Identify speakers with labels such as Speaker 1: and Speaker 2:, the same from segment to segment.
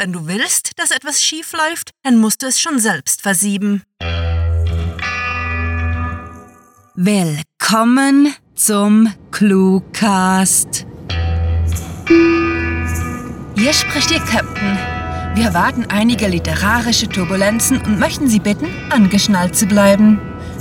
Speaker 1: Wenn du willst, dass etwas schief läuft, dann musst du es schon selbst versieben.
Speaker 2: Willkommen zum Cluecast. Hier spricht Ihr Captain. Wir erwarten einige literarische Turbulenzen und möchten Sie bitten, angeschnallt zu bleiben.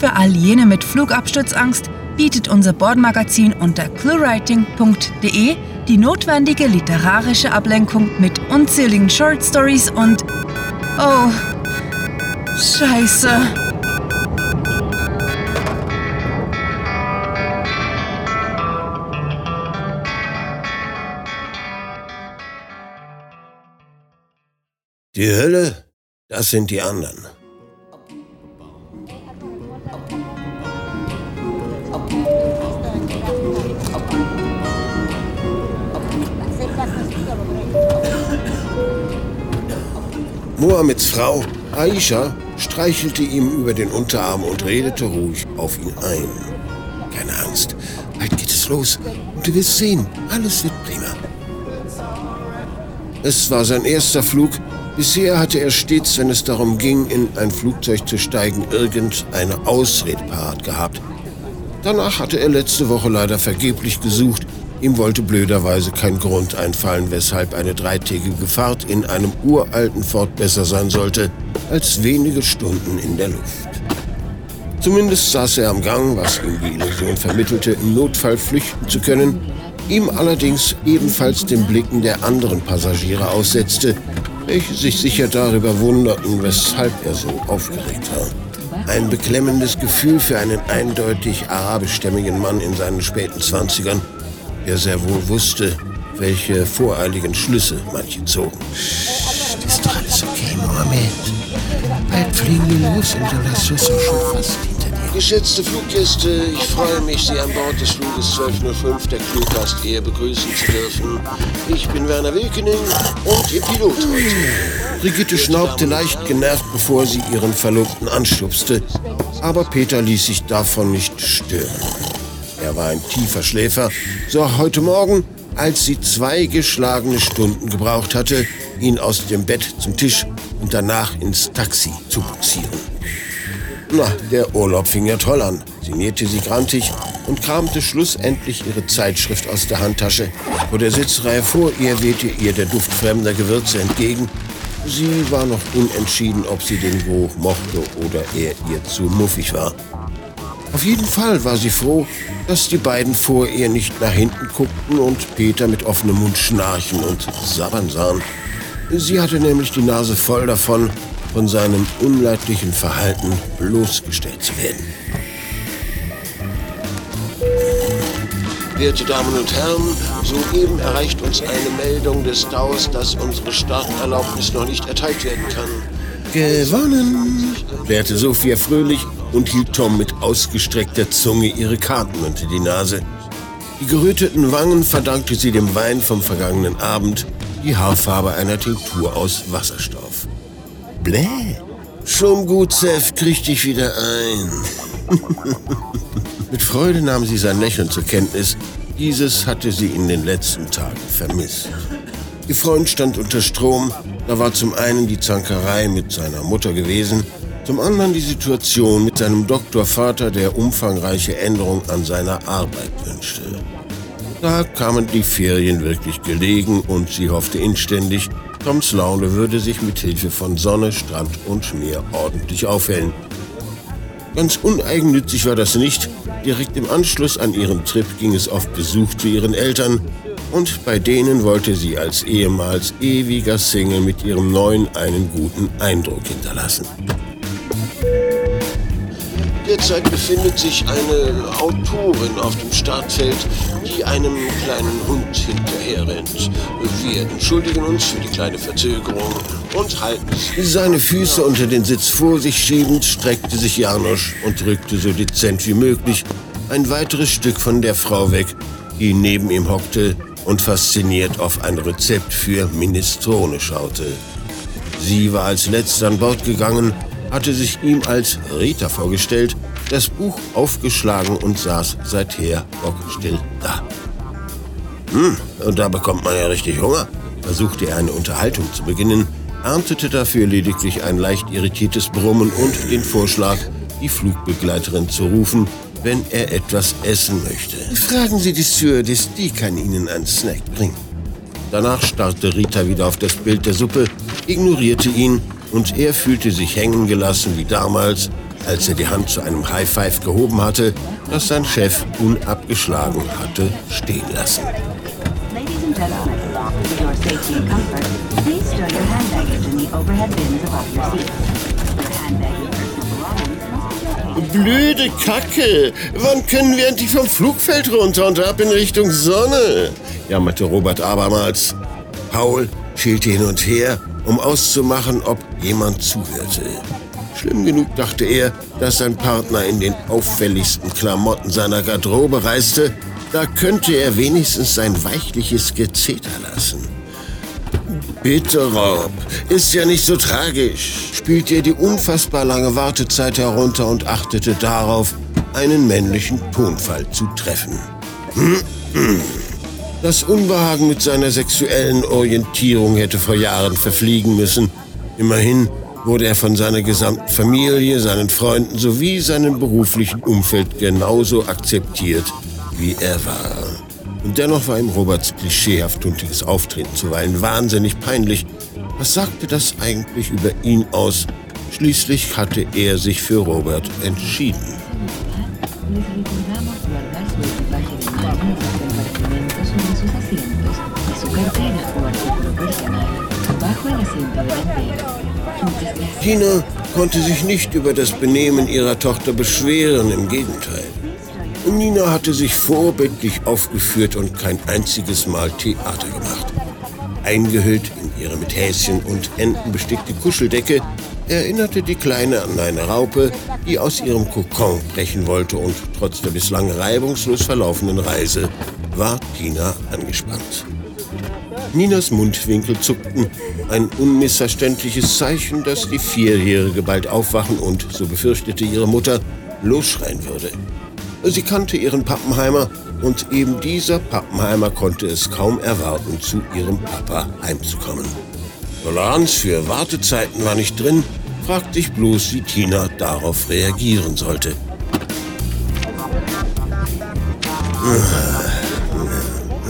Speaker 2: Für all jene mit Flugabsturzangst bietet unser Bordmagazin unter cluewriting.de die notwendige literarische Ablenkung mit unzähligen Short Stories und... Oh, scheiße.
Speaker 3: Die Hölle, das sind die anderen. Mohammeds Frau, Aisha, streichelte ihm über den Unterarm und redete ruhig auf ihn ein. Keine Angst, bald geht es los und du wirst sehen, alles wird prima. Es war sein erster Flug. Bisher hatte er stets, wenn es darum ging, in ein Flugzeug zu steigen, irgendeine Ausrede parat gehabt. Danach hatte er letzte Woche leider vergeblich gesucht. Ihm wollte blöderweise kein Grund einfallen, weshalb eine dreitägige Fahrt in einem uralten Ford besser sein sollte als wenige Stunden in der Luft. Zumindest saß er am Gang, was ihm die Illusion vermittelte, im Notfall flüchten zu können, ihm allerdings ebenfalls den Blicken der anderen Passagiere aussetzte, welche sich sicher darüber wunderten, weshalb er so aufgeregt war. Ein beklemmendes Gefühl für einen eindeutig arabischstämmigen Mann in seinen späten Zwanzigern, der sehr wohl wusste, welche voreiligen Schlüsse manche zogen.
Speaker 4: Psst, ist doch alles okay, Mohammed. Bald fliegen wir los und dann hast du es auch schon fast hinter dir.
Speaker 3: Geschätzte Fluggäste, ich freue mich, Sie an Bord des Fluges 1205 der Crewcast Air begrüßen zu dürfen. Ich bin Werner Wilkening und Ihr Pilot heute. Brigitte schnaubte leicht genervt, bevor sie ihren Verlobten anstupste, aber Peter ließ sich davon nicht stören. Er war ein tiefer Schläfer, so auch heute Morgen, als sie zwei geschlagene Stunden gebraucht hatte, ihn aus dem Bett zum Tisch und danach ins Taxi zu buxieren. Na, der Urlaub fing ja toll an, sie grantig und kramte schlussendlich ihre Zeitschrift aus der Handtasche. Vor der Sitzreihe vor ihr wehte ihr der Duft fremder Gewürze entgegen. Sie war noch unentschieden, ob sie den Geruch mochte oder er ihr zu muffig war. Auf jeden Fall war sie froh, dass die beiden vor ihr nicht nach hinten guckten und Peter mit offenem Mund schnarchen und sabbern sahen. Sie hatte nämlich die Nase voll davon, von seinem unleidlichen Verhalten bloßgestellt zu werden. Werte Damen und Herren, soeben erreicht uns eine Meldung des DAOs, dass unsere Starterlaubnis noch nicht erteilt werden kann. Gewonnen, klärte Sophia fröhlich und hielt Tom mit ausgestreckter Zunge ihre Karten unter die Nase. Die geröteten Wangen verdankte sie dem Wein vom vergangenen Abend, die Haarfarbe einer Tinktur aus Wasserstoff. Bläh. Schon gut, Seth, krieg dich wieder ein. Mit Freude nahm sie sein Lächeln zur Kenntnis. Dieses hatte sie in den letzten Tagen vermisst. Ihr Freund stand unter Strom. Da war zum einen die Zankerei mit seiner Mutter gewesen, zum anderen die Situation mit seinem Doktorvater, der umfangreiche Änderungen an seiner Arbeit wünschte. Da kamen die Ferien wirklich gelegen und sie hoffte inständig, Toms Laune würde sich mit Hilfe von Sonne, Strand und Meer ordentlich aufhellen. Ganz uneigennützig war das nicht. Direkt im Anschluss an ihren Trip ging es auf Besuch zu ihren Eltern und bei denen wollte sie als ehemals ewiger Single mit ihrem neuen einen guten Eindruck hinterlassen. Derzeit befindet sich eine Autorin auf dem Startfeld, die einem kleinen Hund hinterherrennt. Wir entschuldigen uns für die kleine Verzögerung und halten. Seine Füße unter den Sitz vor sich schiebend, streckte sich Janosch und drückte so dezent wie möglich ein weiteres Stück von der Frau weg, die neben ihm hockte und fasziniert auf ein Rezept für Minestrone schaute. Sie war als letzte an Bord gegangen, hatte sich ihm als Rita vorgestellt, das Buch aufgeschlagen und saß seither bockstill da. Hm, und da bekommt man ja richtig Hunger. versuchte er eine Unterhaltung zu beginnen, erntete dafür lediglich ein leicht irritiertes Brummen und den Vorschlag, die Flugbegleiterin zu rufen, wenn er etwas essen möchte. Fragen Sie die Stewardess, die kann Ihnen einen Snack bringen. Danach starrte Rita wieder auf das Bild der Suppe, ignorierte ihn und er fühlte sich hängen gelassen wie damals, als er die Hand zu einem High Five gehoben hatte, das sein Chef unabgeschlagen hatte stehen lassen. Blöde Kacke! Wann können wir endlich vom Flugfeld runter und ab in Richtung Sonne? jammerte Robert abermals. Paul schielte hin und her, um auszumachen, ob jemand zuhörte. Schlimm genug dachte er, dass sein Partner in den auffälligsten Klamotten seiner Garderobe reiste. Da könnte er wenigstens sein weichliches Gezeter lassen. Bitte, Rob, ist ja nicht so tragisch. Spielte er die unfassbar lange Wartezeit herunter und achtete darauf, einen männlichen Tonfall zu treffen. Das Unbehagen mit seiner sexuellen Orientierung hätte vor Jahren verfliegen müssen. Immerhin wurde er von seiner gesamten Familie, seinen Freunden sowie seinem beruflichen Umfeld genauso akzeptiert, wie er war. Und dennoch war ihm Roberts klischeehaft tuntiges Auftreten zuweilen wahnsinnig peinlich. Was sagte das eigentlich über ihn aus? Schließlich hatte er sich für Robert entschieden. Tina konnte sich nicht über das Benehmen ihrer Tochter beschweren, im Gegenteil. Nina hatte sich vorbildlich aufgeführt und kein einziges Mal Theater gemacht. Eingehüllt in ihre mit Häschen und Enten bestickte Kuscheldecke erinnerte die Kleine an eine Raupe, die aus ihrem Kokon brechen wollte und trotz der bislang reibungslos verlaufenden Reise war Tina angespannt. Ninas Mundwinkel zuckten, ein unmissverständliches Zeichen, dass die Vierjährige bald aufwachen und, so befürchtete ihre Mutter, losschreien würde. Sie kannte ihren Pappenheimer und eben dieser Pappenheimer konnte es kaum erwarten, zu ihrem Papa heimzukommen. Toleranz für Wartezeiten war nicht drin, fragte ich bloß, wie Tina darauf reagieren sollte.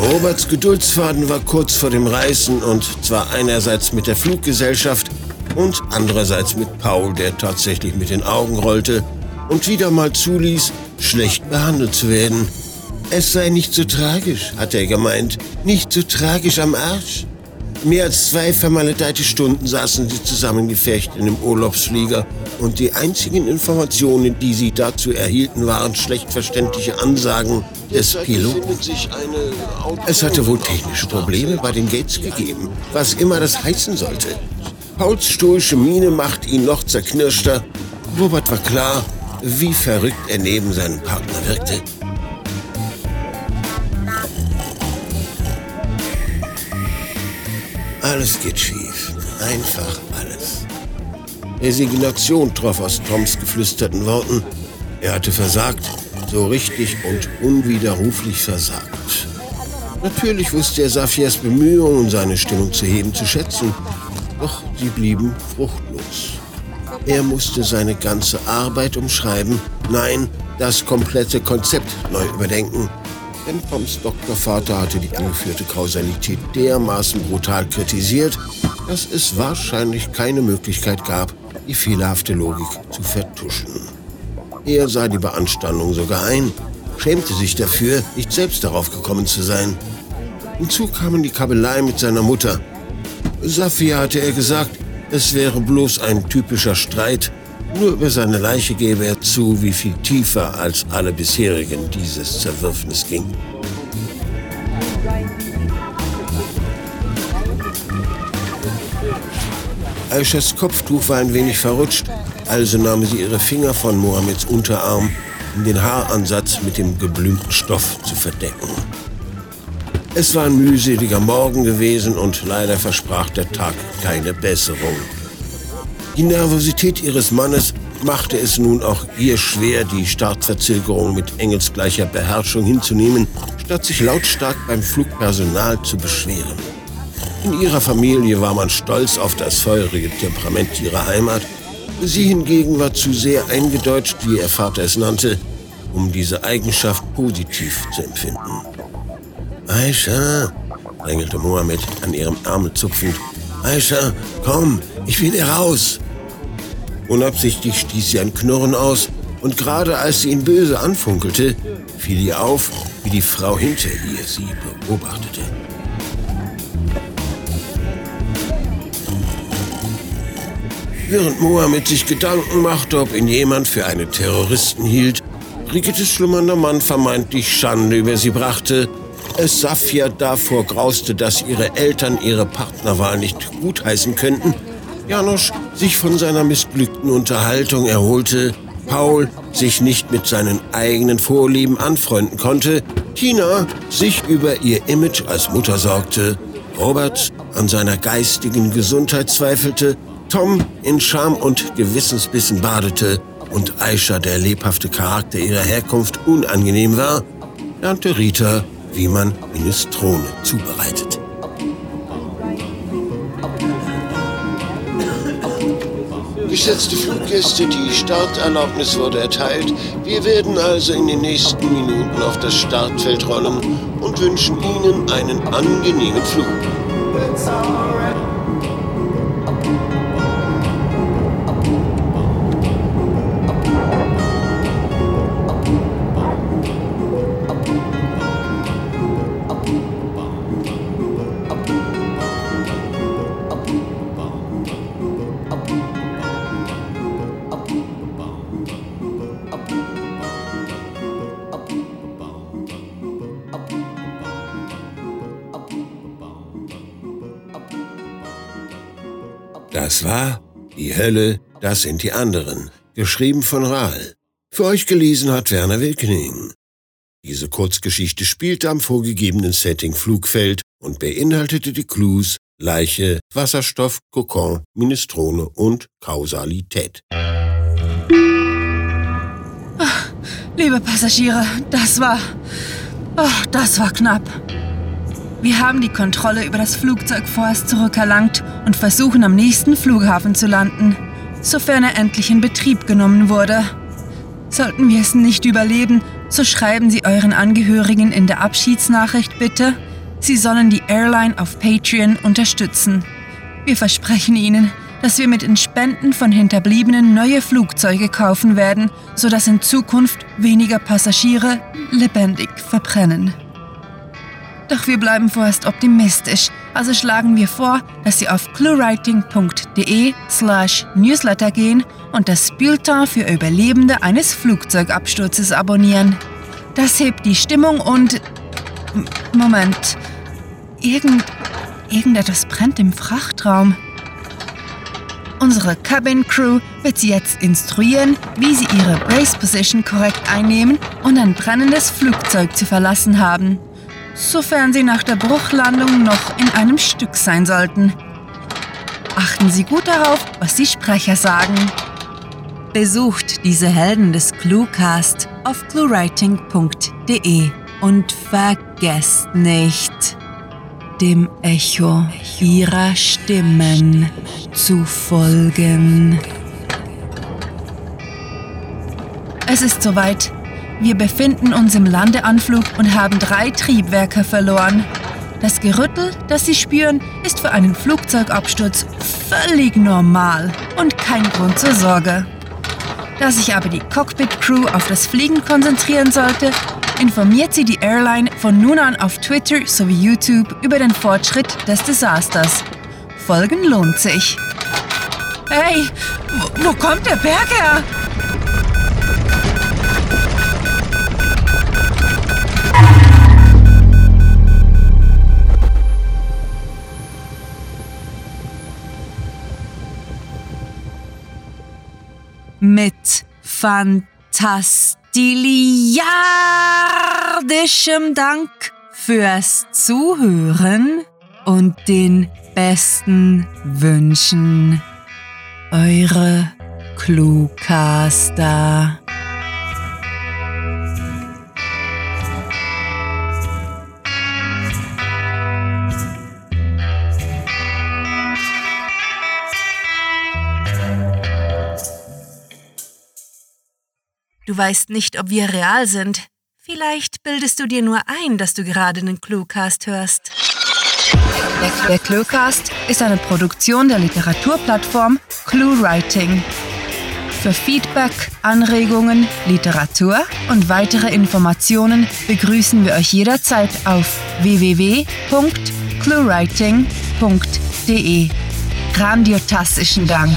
Speaker 3: Roberts Geduldsfaden war kurz vor dem Reißen und zwar einerseits mit der Fluggesellschaft und andererseits mit Paul, der tatsächlich mit den Augen rollte und wieder mal zuließ, schlecht behandelt zu werden. Es sei nicht so tragisch, hat er gemeint. Nicht so tragisch am Arsch. Mehr als zwei vermaledeite Stunden saßen sie zusammengefecht in dem Urlaubsflieger und die einzigen Informationen, die sie dazu erhielten, waren schlecht verständliche Ansagen des Piloten. Es hatte wohl technische Probleme bei den Gates gegeben, was immer das heißen sollte. Pauls stoische Miene macht ihn noch zerknirschter. Robert war klar, wie verrückt er neben seinem Partner wirkte. Alles geht schief. Einfach alles. Resignation troff aus Toms geflüsterten Worten. Er hatte versagt, so richtig und unwiderruflich versagt. Natürlich wusste er Safias Bemühungen, seine Stimmung zu heben, zu schätzen, doch sie blieben fruchtlos. Er musste seine ganze Arbeit umschreiben, nein, das komplette Konzept neu überdenken. Denn Doktorvater hatte die angeführte Kausalität dermaßen brutal kritisiert, dass es wahrscheinlich keine Möglichkeit gab, die fehlerhafte Logik zu vertuschen. Er sah die Beanstandung sogar ein, schämte sich dafür, nicht selbst darauf gekommen zu sein. Hinzu kamen die Kabelei mit seiner Mutter. Safia hatte er gesagt, es wäre bloß ein typischer Streit. Nur über seine Leiche gebe er zu, wie viel tiefer als alle bisherigen dieses Zerwürfnis ging. Aishas Kopftuch war ein wenig verrutscht, also nahm sie ihre Finger von Mohammeds Unterarm, um den Haaransatz mit dem geblümten Stoff zu verdecken. Es war ein mühseliger Morgen gewesen und leider versprach der Tag keine Besserung. Die Nervosität ihres Mannes machte es nun auch ihr schwer, die Startverzögerung mit engelsgleicher Beherrschung hinzunehmen, statt sich lautstark beim Flugpersonal zu beschweren. In ihrer Familie war man stolz auf das feurige Temperament ihrer Heimat. Sie hingegen war zu sehr eingedeutscht, wie ihr Vater es nannte, um diese Eigenschaft positiv zu empfinden. Aisha, drängelte Mohammed an ihrem Arm zupfend. Aisha, komm, ich will hier raus. Unabsichtlich stieß sie ein Knurren aus, und gerade als sie ihn böse anfunkelte, fiel ihr auf, wie die Frau hinter ihr sie beobachtete. Während Mohammed sich Gedanken machte, ob ihn jemand für einen Terroristen hielt, Brigittes schlummernder Mann vermeintlich Schande über sie brachte, es Safia davor grauste, dass ihre Eltern ihre Partnerwahl nicht gutheißen könnten, Janosch sich von seiner missglückten Unterhaltung erholte, Paul sich nicht mit seinen eigenen Vorlieben anfreunden konnte, Tina sich über ihr Image als Mutter sorgte, Robert an seiner geistigen Gesundheit zweifelte, Tom in Scham und Gewissensbissen badete und Aisha der lebhafte Charakter ihrer Herkunft unangenehm war, lernte Rita wie man Minestrone zubereitet. Geschätzte Fluggäste, die Starterlaubnis wurde erteilt. Wir werden also in den nächsten Minuten auf das Startfeld rollen und wünschen Ihnen einen angenehmen Flug. Das war Die Hölle, das sind die anderen, geschrieben von Rahl. Für euch gelesen hat Werner Wilkening. Diese Kurzgeschichte spielte am vorgegebenen Setting Flugfeld und beinhaltete die Clues Leiche, Wasserstoff, Kokon, Minestrone und Kausalität.
Speaker 2: Ach, liebe Passagiere, das war... Oh, das war knapp. Wir haben die Kontrolle über das Flugzeug vorerst zurückerlangt und versuchen am nächsten Flughafen zu landen, sofern er endlich in Betrieb genommen wurde. Sollten wir es nicht überleben, so schreiben Sie euren Angehörigen in der Abschiedsnachricht bitte, Sie sollen die Airline auf Patreon unterstützen. Wir versprechen Ihnen, dass wir mit den Spenden von Hinterbliebenen neue Flugzeuge kaufen werden, sodass in Zukunft weniger Passagiere lebendig verbrennen. Doch wir bleiben vorerst optimistisch, also schlagen wir vor, dass Sie auf cluewriting.de slash newsletter gehen und das Bulletin für Überlebende eines Flugzeugabsturzes abonnieren. Das hebt die Stimmung und... Moment. Irgend... Irgendetwas brennt im Frachtraum. Unsere Cabin Crew wird Sie jetzt instruieren, wie Sie Ihre Brace Position korrekt einnehmen und ein brennendes Flugzeug zu verlassen haben sofern Sie nach der Bruchlandung noch in einem Stück sein sollten. Achten Sie gut darauf, was die Sprecher sagen.
Speaker 1: Besucht diese Helden des Cluecast auf cluewriting.de und vergesst nicht, dem Echo ihrer Stimmen zu folgen.
Speaker 2: Es ist soweit. Wir befinden uns im Landeanflug und haben drei Triebwerke verloren. Das Gerüttel, das Sie spüren, ist für einen Flugzeugabsturz völlig normal und kein Grund zur Sorge. Da sich aber die Cockpit-Crew auf das Fliegen konzentrieren sollte, informiert sie die Airline von nun an auf Twitter sowie YouTube über den Fortschritt des Desasters. Folgen lohnt sich. Hey, wo, kommt der Berg her?
Speaker 1: Mit fantastiliardischem Dank fürs Zuhören und den besten Wünschen. Eure Cluecaster. Du weißt nicht, ob wir real sind. Vielleicht bildest du dir nur ein, dass du gerade einen Cluecast hörst.
Speaker 2: Der Cluecast ist eine Produktion der Literaturplattform ClueWriting. Für Feedback, Anregungen, Literatur und weitere Informationen begrüßen wir euch jederzeit auf www.cluewriting.de. Grandiotastischen Dank.